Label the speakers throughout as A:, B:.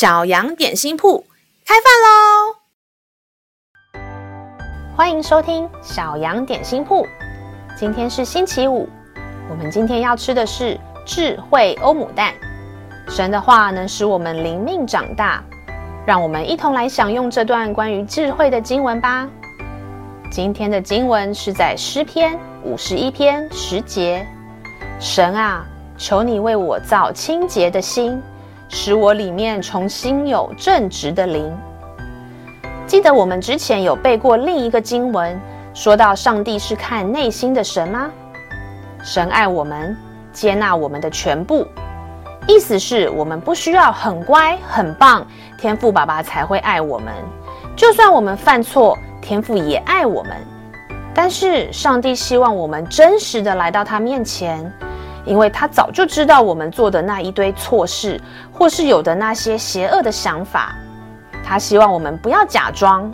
A: 小羊点心铺开饭喽！欢迎收听小羊点心铺。今天是星期五，我们今天要吃的是智慧欧姆蛋。神的话能使我们灵命长大，让我们一同来享用这段关于智慧的经文吧。今天的经文是在诗篇五十一篇十节。神啊，求你为我造清洁的心。使我里面重新有正直的灵。记得我们之前有背过另一个经文，说到上帝是看内心的神吗？神爱我们，接纳我们的全部，意思是我们不需要很乖很棒，天父爸爸才会爱我们。就算我们犯错，天父也爱我们。但是上帝希望我们真实的来到他面前。因为他早就知道我们做的那一堆错事，或是有的那些邪恶的想法，他希望我们不要假装，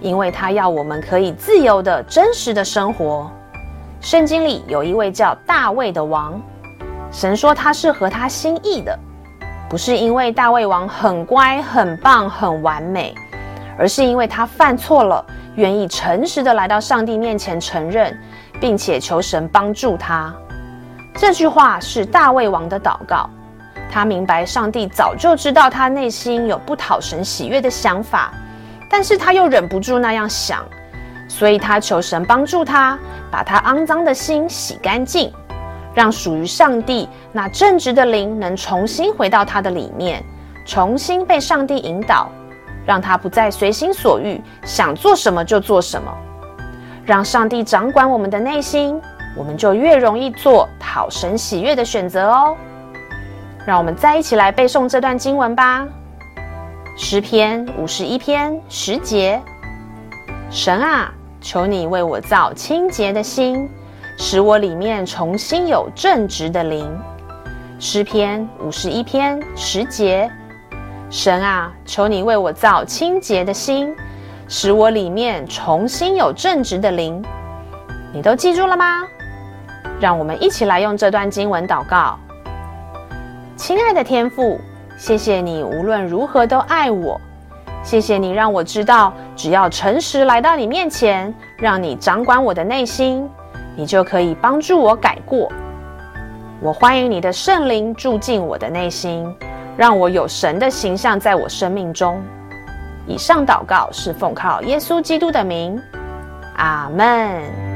A: 因为他要我们可以自由的、真实的生活。圣经里有一位叫大卫的王，神说他是合他心意的，不是因为大卫王很乖、很棒、很完美，而是因为他犯错了，愿意诚实的来到上帝面前承认，并且求神帮助他。这句话是大卫王的祷告，他明白上帝早就知道他内心有不讨神喜悦的想法，但是他又忍不住那样想，所以他求神帮助他，把他肮脏的心洗干净，让属于上帝那正直的灵能重新回到他的里面，重新被上帝引导，让他不再随心所欲，想做什么就做什么，让上帝掌管我们的内心。我们就越容易做讨神喜悦的选择哦。让我们再一起来背诵这段经文吧。诗篇五十一篇十节：神啊，求你为我造清洁的心，使我里面重新有正直的灵。诗篇五十一篇十节：神啊，求你为我造清洁的心，使我里面重新有正直的灵。你都记住了吗？让我们一起来用这段经文祷告。亲爱的天父，谢谢你无论如何都爱我，谢谢你让我知道，只要诚实来到你面前，让你掌管我的内心，你就可以帮助我改过。我欢迎你的圣灵住进我的内心，让我有神的形象在我生命中。以上祷告是奉靠耶稣基督的名，阿门。